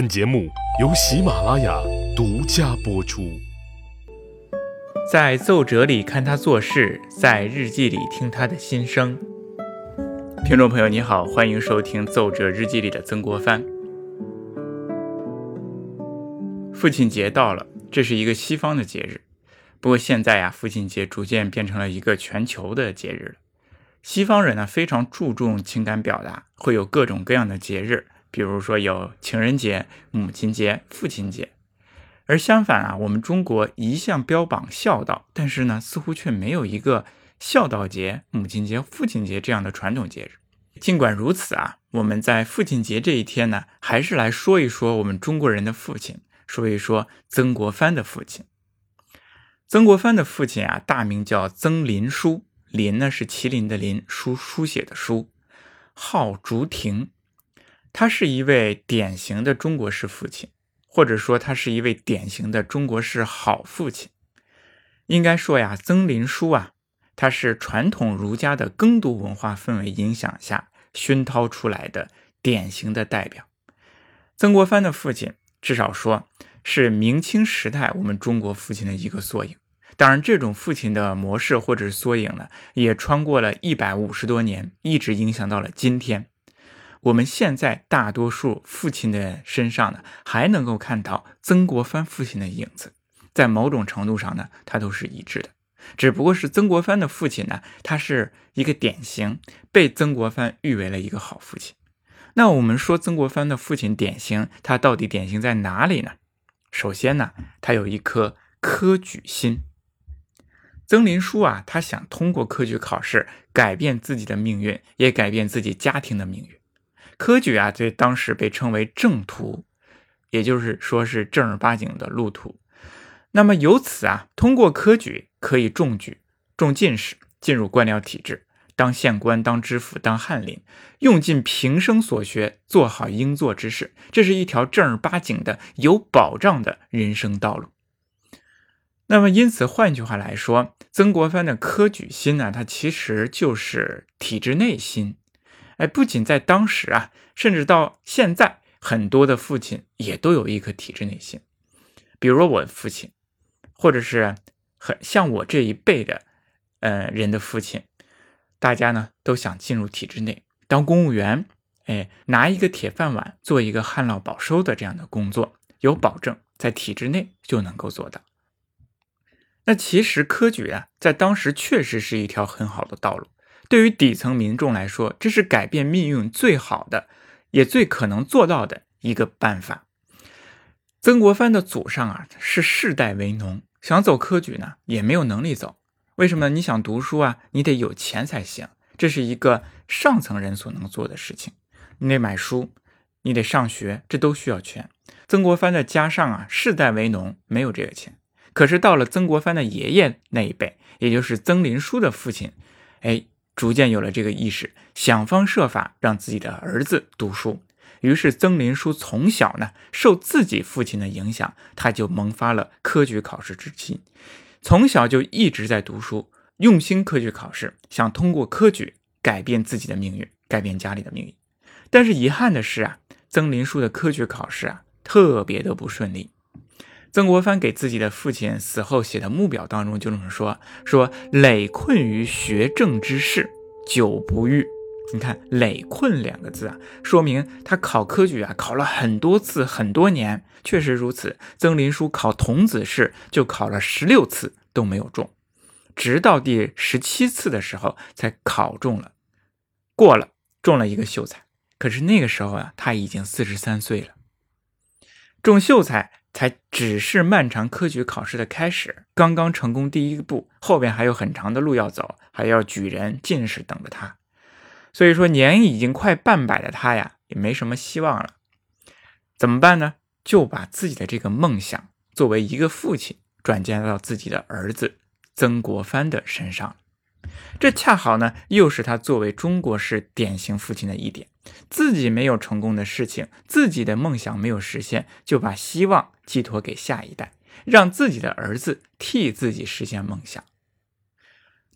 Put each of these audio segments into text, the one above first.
本节目由喜马拉雅独家播出。在奏折里看他做事，在日记里听他的心声。听众朋友，你好，欢迎收听《奏折日记里的曾国藩》。父亲节到了，这是一个西方的节日。不过现在呀，父亲节逐渐变成了一个全球的节日了。西方人呢非常注重情感表达，会有各种各样的节日，比如说有情人节、母亲节、父亲节。而相反啊，我们中国一向标榜孝道，但是呢，似乎却没有一个孝道节、母亲节、父亲节这样的传统节日。尽管如此啊，我们在父亲节这一天呢，还是来说一说我们中国人的父亲，说一说曾国藩的父亲。曾国藩的父亲啊，大名叫曾林书。林呢是麒麟的麟，书书写的书，号竹亭。他是一位典型的中国式父亲，或者说他是一位典型的中国式好父亲。应该说呀，曾林书啊，他是传统儒家的耕读文化氛围影响下熏陶出来的典型的代表。曾国藩的父亲，至少说是明清时代我们中国父亲的一个缩影。当然，这种父亲的模式或者是缩影呢，也穿过了一百五十多年，一直影响到了今天。我们现在大多数父亲的身上呢，还能够看到曾国藩父亲的影子，在某种程度上呢，他都是一致的。只不过是曾国藩的父亲呢，他是一个典型，被曾国藩誉为了一个好父亲。那我们说曾国藩的父亲典型，他到底典型在哪里呢？首先呢，他有一颗科举心。曾林书啊，他想通过科举考试改变自己的命运，也改变自己家庭的命运。科举啊，在当时被称为正途，也就是说是正儿八经的路途。那么由此啊，通过科举可以中举、中进士，进入官僚体制，当县官、当知府、当翰林，用尽平生所学，做好应做之事。这是一条正儿八经的、有保障的人生道路。那么，因此，换句话来说，曾国藩的科举心呢，他其实就是体制内心。哎，不仅在当时啊，甚至到现在，很多的父亲也都有一颗体制内心。比如说我父亲，或者是很像我这一辈的，呃，人的父亲，大家呢都想进入体制内当公务员，哎，拿一个铁饭碗，做一个旱涝保收的这样的工作，有保证在体制内就能够做到。那其实科举啊，在当时确实是一条很好的道路。对于底层民众来说，这是改变命运最好的，也最可能做到的一个办法。曾国藩的祖上啊，是世代为农，想走科举呢，也没有能力走。为什么？你想读书啊，你得有钱才行。这是一个上层人所能做的事情。你得买书，你得上学，这都需要钱。曾国藩的家上啊，世代为农，没有这个钱。可是到了曾国藩的爷爷那一辈，也就是曾林书的父亲，哎，逐渐有了这个意识，想方设法让自己的儿子读书。于是曾林书从小呢，受自己父亲的影响，他就萌发了科举考试之心，从小就一直在读书，用心科举考试，想通过科举改变自己的命运，改变家里的命运。但是遗憾的是啊，曾林书的科举考试啊，特别的不顺利。曾国藩给自己的父亲死后写的墓表当中就这么说：“说累困于学政之事，久不遇。”你看“累困”两个字啊，说明他考科举啊，考了很多次，很多年。确实如此，曾林书考童子试就考了十六次都没有中，直到第十七次的时候才考中了，过了，中了一个秀才。可是那个时候啊，他已经四十三岁了，中秀才。才只是漫长科举考试的开始，刚刚成功第一步，后边还有很长的路要走，还要举人、进士等着他。所以说，年已经快半百的他呀，也没什么希望了。怎么办呢？就把自己的这个梦想，作为一个父亲，转嫁到自己的儿子曾国藩的身上。这恰好呢，又是他作为中国式典型父亲的一点：自己没有成功的事情，自己的梦想没有实现，就把希望寄托给下一代，让自己的儿子替自己实现梦想。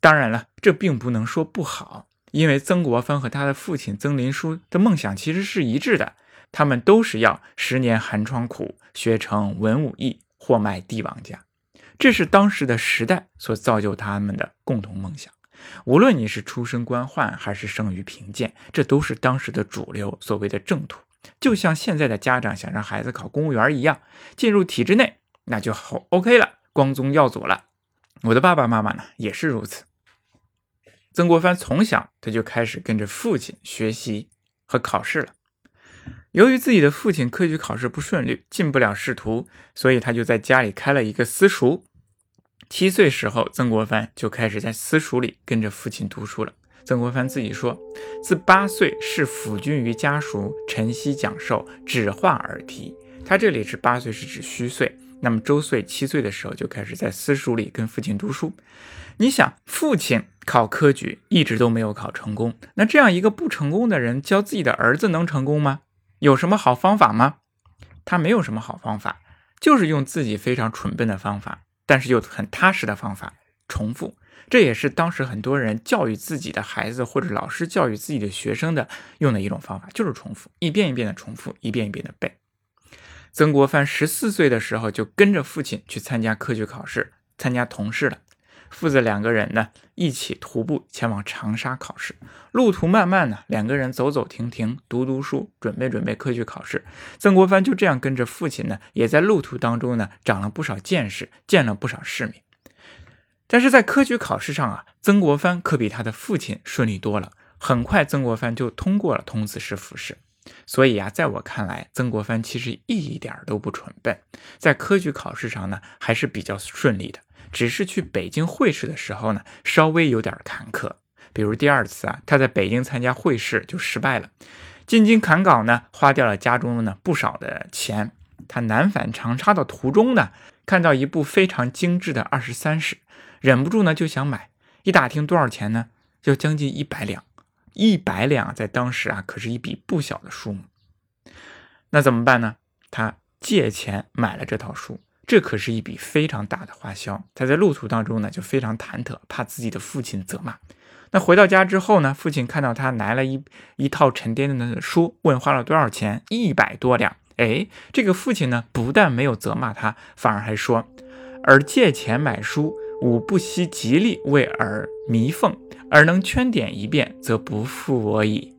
当然了，这并不能说不好，因为曾国藩和他的父亲曾林书的梦想其实是一致的，他们都是要十年寒窗苦，学成文武艺，或卖帝王家。这是当时的时代所造就他们的共同梦想。无论你是出身官宦还是生于贫贱，这都是当时的主流，所谓的正途。就像现在的家长想让孩子考公务员一样，进入体制内，那就好 OK 了，光宗耀祖了。我的爸爸妈妈呢，也是如此。曾国藩从小他就开始跟着父亲学习和考试了。由于自己的父亲科举考试不顺利，进不了仕途，所以他就在家里开了一个私塾。七岁时候，曾国藩就开始在私塾里跟着父亲读书了。曾国藩自己说：“自八岁是辅君于家塾，晨曦讲授，指画耳提。”他这里是八岁，是指虚岁。那么周岁七岁的时候就开始在私塾里跟父亲读书。你想，父亲考科举一直都没有考成功，那这样一个不成功的人教自己的儿子能成功吗？有什么好方法吗？他没有什么好方法，就是用自己非常蠢笨的方法。但是又很踏实的方法，重复，这也是当时很多人教育自己的孩子或者老师教育自己的学生的用的一种方法，就是重复，一遍一遍的重复，一遍一遍的背。曾国藩十四岁的时候就跟着父亲去参加科举考试，参加童试了。父子两个人呢，一起徒步前往长沙考试。路途漫漫呢，两个人走走停停，读读书，准备准备科举考试。曾国藩就这样跟着父亲呢，也在路途当中呢，长了不少见识，见了不少世面。但是在科举考试上啊，曾国藩可比他的父亲顺利多了。很快，曾国藩就通过了童子试复试。所以啊，在我看来，曾国藩其实一点都不蠢笨，在科举考试上呢，还是比较顺利的。只是去北京会试的时候呢，稍微有点坎坷。比如第二次啊，他在北京参加会试就失败了。进京赶稿呢，花掉了家中呢不少的钱。他南返长沙的途中呢，看到一部非常精致的二十三史，忍不住呢就想买。一打听多少钱呢，就将近一百两。一百两在当时啊，可是一笔不小的数目。那怎么办呢？他借钱买了这套书。这可是一笔非常大的花销，他在路途当中呢就非常忐忑，怕自己的父亲责骂。那回到家之后呢，父亲看到他拿了一一套沉甸甸的书，问花了多少钱，一百多两。哎，这个父亲呢不但没有责骂他，反而还说：“而借钱买书，吾不惜极力为尔弥奉，而能圈点一遍，则不负我矣。”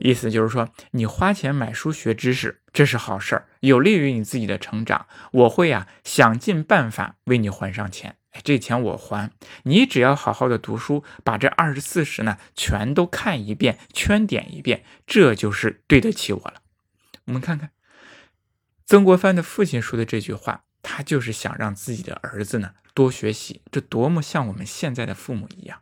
意思就是说，你花钱买书学知识，这是好事儿，有利于你自己的成长。我会呀，想尽办法为你还上钱。哎，这钱我还你，只要好好的读书，把这二十四史呢全都看一遍，圈点一遍，这就是对得起我了。我们看看曾国藩的父亲说的这句话，他就是想让自己的儿子呢多学习，这多么像我们现在的父母一样。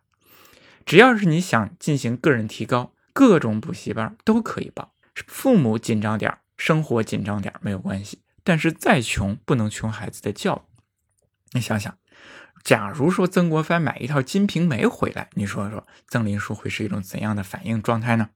只要是你想进行个人提高。各种补习班都可以报，父母紧张点生活紧张点没有关系。但是再穷不能穷孩子的教育。你想想，假如说曾国藩买一套《金瓶梅》回来，你说说曾林叔会是一种怎样的反应状态呢？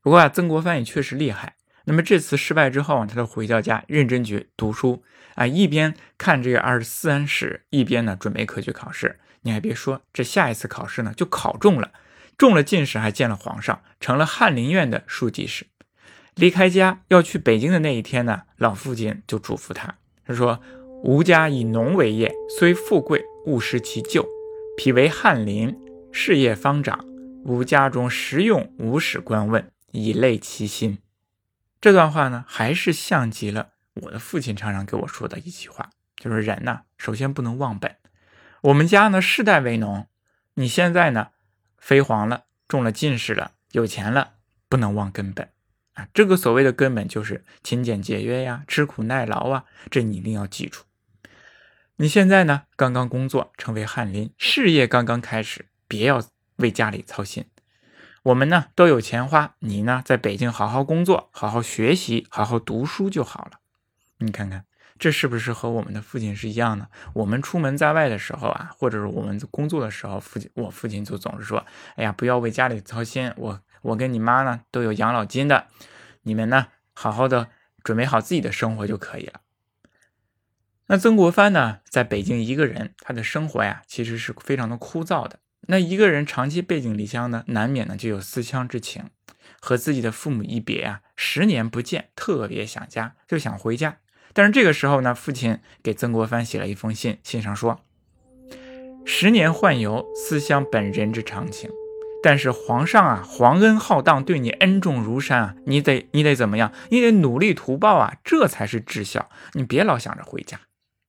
不过啊，曾国藩也确实厉害。那么这次失败之后啊，他就回到家认真去读书啊，一边看这个二十四史，一边呢准备科举考试。你还别说，这下一次考试呢就考中了。中了进士，还见了皇上，成了翰林院的书记室。离开家要去北京的那一天呢，老父亲就嘱咐他，他说：“吾家以农为业，虽富贵，勿失其旧。彼为翰林，事业方长，吾家中实用无使官问，以累其心。”这段话呢，还是像极了我的父亲常常给我说的一句话，就是人呢，首先不能忘本。我们家呢，世代为农，你现在呢？飞黄了，中了进士了，有钱了，不能忘根本啊！这个所谓的根本就是勤俭节约呀，吃苦耐劳啊，这你一定要记住。你现在呢，刚刚工作，成为翰林，事业刚刚开始，别要为家里操心。我们呢都有钱花，你呢在北京好好工作，好好学习，好好读书就好了。你看看。这是不是和我们的父亲是一样的？我们出门在外的时候啊，或者是我们工作的时候，父亲我父亲就总是说：“哎呀，不要为家里操心，我我跟你妈呢都有养老金的，你们呢好好的准备好自己的生活就可以了。”那曾国藩呢，在北京一个人，他的生活呀，其实是非常的枯燥的。那一个人长期背井离乡呢，难免呢就有思乡之情。和自己的父母一别啊，十年不见，特别想家，就想回家。但是这个时候呢，父亲给曾国藩写了一封信，信上说：“十年宦游，思乡本人之常情。但是皇上啊，皇恩浩荡，对你恩重如山啊，你得你得怎么样？你得努力图报啊，这才是至孝。你别老想着回家。”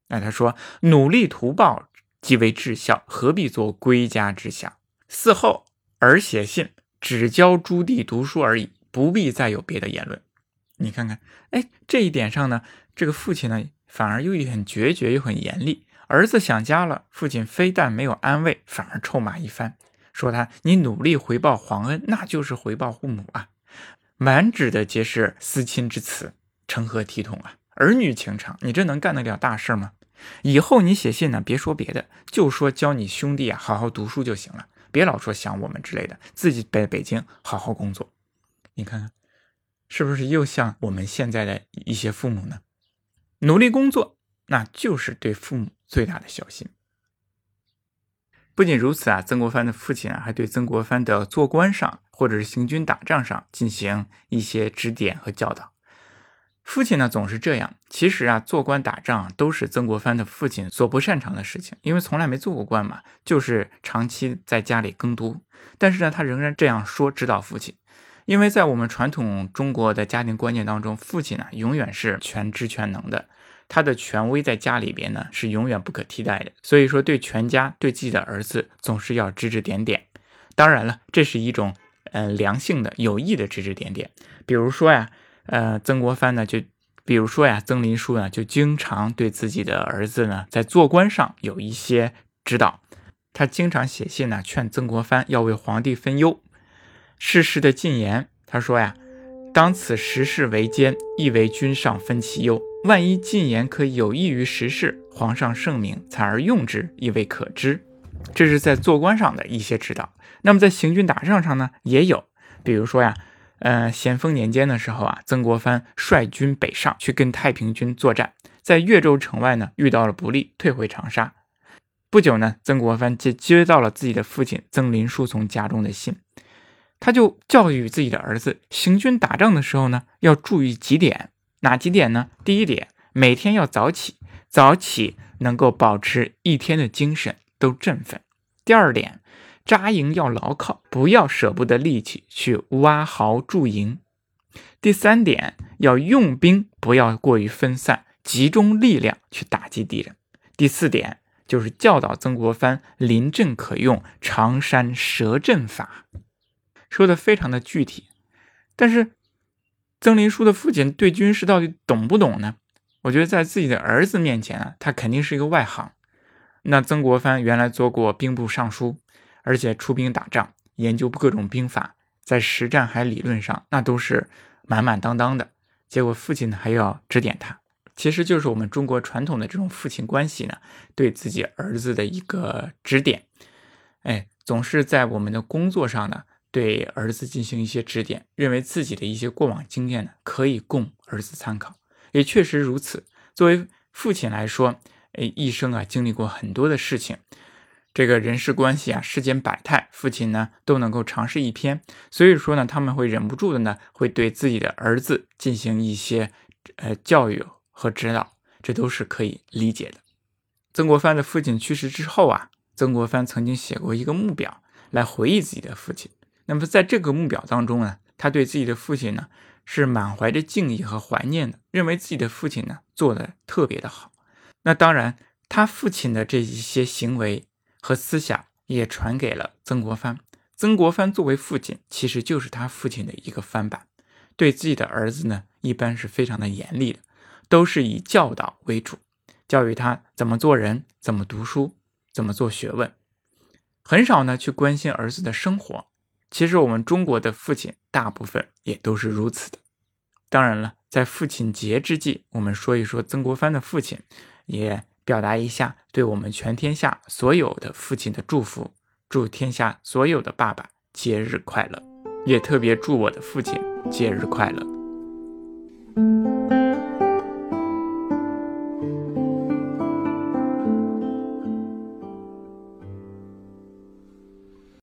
那，他说：“努力图报即为至孝，何必做归家之想？嗣后儿写信，只教朱棣读书而已，不必再有别的言论。”你看看，哎，这一点上呢，这个父亲呢，反而又很决绝又很严厉。儿子想家了，父亲非但没有安慰，反而臭骂一番，说他你努力回报皇恩，那就是回报父母啊，满纸的皆是思亲之词，成何体统啊？儿女情长，你这能干得了大事吗？以后你写信呢，别说别的，就说教你兄弟啊好好读书就行了，别老说想我们之类的，自己在北京好好工作。你看看，是不是又像我们现在的一些父母呢？努力工作，那就是对父母。最大的孝心。不仅如此啊，曾国藩的父亲啊，还对曾国藩的做官上或者是行军打仗上进行一些指点和教导。父亲呢总是这样，其实啊，做官打仗都是曾国藩的父亲所不擅长的事情，因为从来没做过官嘛，就是长期在家里耕读。但是呢，他仍然这样说指导父亲，因为在我们传统中国的家庭观念当中，父亲呢永远是全知全能的。他的权威在家里边呢是永远不可替代的，所以说对全家对自己的儿子总是要指指点点。当然了，这是一种嗯良性的有益的指指点点。比如说呀，呃，曾国藩呢就，比如说呀，曾林书呢就经常对自己的儿子呢在做官上有一些指导。他经常写信呢劝曾国藩要为皇帝分忧，世事的进言。他说呀，当此时事为艰，亦为君上分其忧。万一进言可有益于时事，皇上圣明，采而用之，亦未可知。这是在做官上的一些指导。那么在行军打仗上呢，也有。比如说呀，呃，咸丰年间的时候啊，曾国藩率军北上去跟太平军作战，在岳州城外呢遇到了不利，退回长沙。不久呢，曾国藩接接到了自己的父亲曾林书从家中的信，他就教育自己的儿子，行军打仗的时候呢，要注意几点。哪几点呢？第一点，每天要早起，早起能够保持一天的精神都振奋。第二点，扎营要牢靠，不要舍不得力气去挖壕筑营。第三点，要用兵不要过于分散，集中力量去打击敌人。第四点，就是教导曾国藩临阵可用长山蛇阵法，说的非常的具体，但是。曾林书的父亲对军事到底懂不懂呢？我觉得在自己的儿子面前啊，他肯定是一个外行。那曾国藩原来做过兵部尚书，而且出兵打仗，研究各种兵法，在实战还理论上那都是满满当当的。结果父亲呢还要指点他，其实就是我们中国传统的这种父亲关系呢，对自己儿子的一个指点。哎，总是在我们的工作上呢。对儿子进行一些指点，认为自己的一些过往经验呢，可以供儿子参考，也确实如此。作为父亲来说，哎，一生啊经历过很多的事情，这个人事关系啊，世间百态，父亲呢都能够尝试一篇。所以说呢，他们会忍不住的呢，会对自己的儿子进行一些呃教育和指导，这都是可以理解的。曾国藩的父亲去世之后啊，曾国藩曾经写过一个墓表来回忆自己的父亲。那么在这个目表当中呢，他对自己的父亲呢是满怀着敬意和怀念的，认为自己的父亲呢做的特别的好。那当然，他父亲的这一些行为和思想也传给了曾国藩。曾国藩作为父亲，其实就是他父亲的一个翻版，对自己的儿子呢一般是非常的严厉的，都是以教导为主，教育他怎么做人，怎么读书，怎么做学问，很少呢去关心儿子的生活。其实我们中国的父亲大部分也都是如此的。当然了，在父亲节之际，我们说一说曾国藩的父亲，也表达一下对我们全天下所有的父亲的祝福。祝天下所有的爸爸节日快乐，也特别祝我的父亲节日快乐。